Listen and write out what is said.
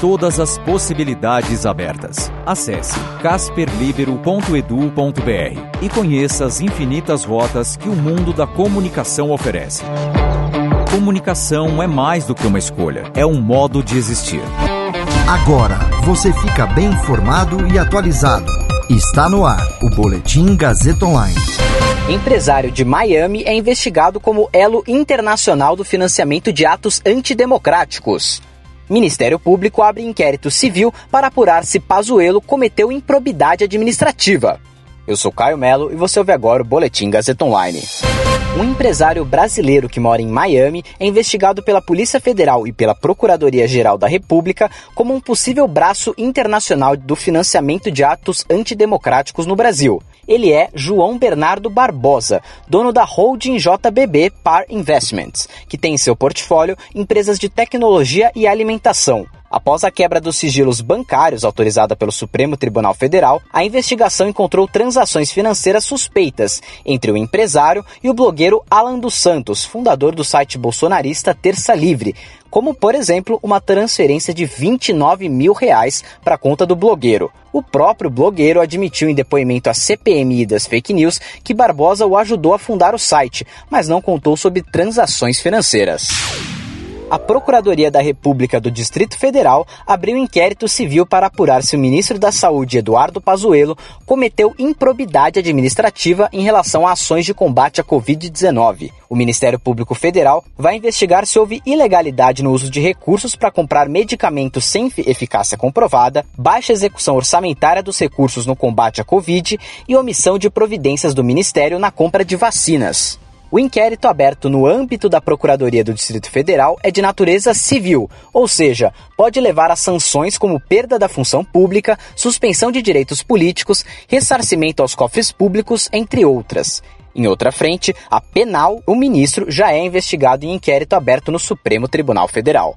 Todas as possibilidades abertas. Acesse casperlibero.edu.br e conheça as infinitas rotas que o mundo da comunicação oferece. Comunicação é mais do que uma escolha, é um modo de existir. Agora você fica bem informado e atualizado. Está no ar o Boletim Gazeta Online. Empresário de Miami é investigado como elo internacional do financiamento de atos antidemocráticos. Ministério Público abre inquérito civil para apurar se Pazuello cometeu improbidade administrativa. Eu sou Caio Melo e você ouve agora o Boletim Gazeta Online. Um empresário brasileiro que mora em Miami é investigado pela Polícia Federal e pela Procuradoria-Geral da República como um possível braço internacional do financiamento de atos antidemocráticos no Brasil. Ele é João Bernardo Barbosa, dono da holding JBB Par Investments, que tem em seu portfólio empresas de tecnologia e alimentação. Após a quebra dos sigilos bancários autorizada pelo Supremo Tribunal Federal, a investigação encontrou transações financeiras suspeitas entre o empresário e o blogueiro Alan dos Santos, fundador do site bolsonarista Terça Livre, como, por exemplo, uma transferência de 29 mil reais para a conta do blogueiro. O próprio blogueiro admitiu em depoimento à CPMI das fake news que Barbosa o ajudou a fundar o site, mas não contou sobre transações financeiras a Procuradoria da República do Distrito Federal abriu inquérito civil para apurar se o ministro da Saúde, Eduardo Pazuello, cometeu improbidade administrativa em relação a ações de combate à Covid-19. O Ministério Público Federal vai investigar se houve ilegalidade no uso de recursos para comprar medicamentos sem eficácia comprovada, baixa execução orçamentária dos recursos no combate à Covid e omissão de providências do Ministério na compra de vacinas. O inquérito aberto no âmbito da Procuradoria do Distrito Federal é de natureza civil, ou seja, pode levar a sanções como perda da função pública, suspensão de direitos políticos, ressarcimento aos cofres públicos, entre outras. Em outra frente, a penal, o ministro já é investigado em inquérito aberto no Supremo Tribunal Federal.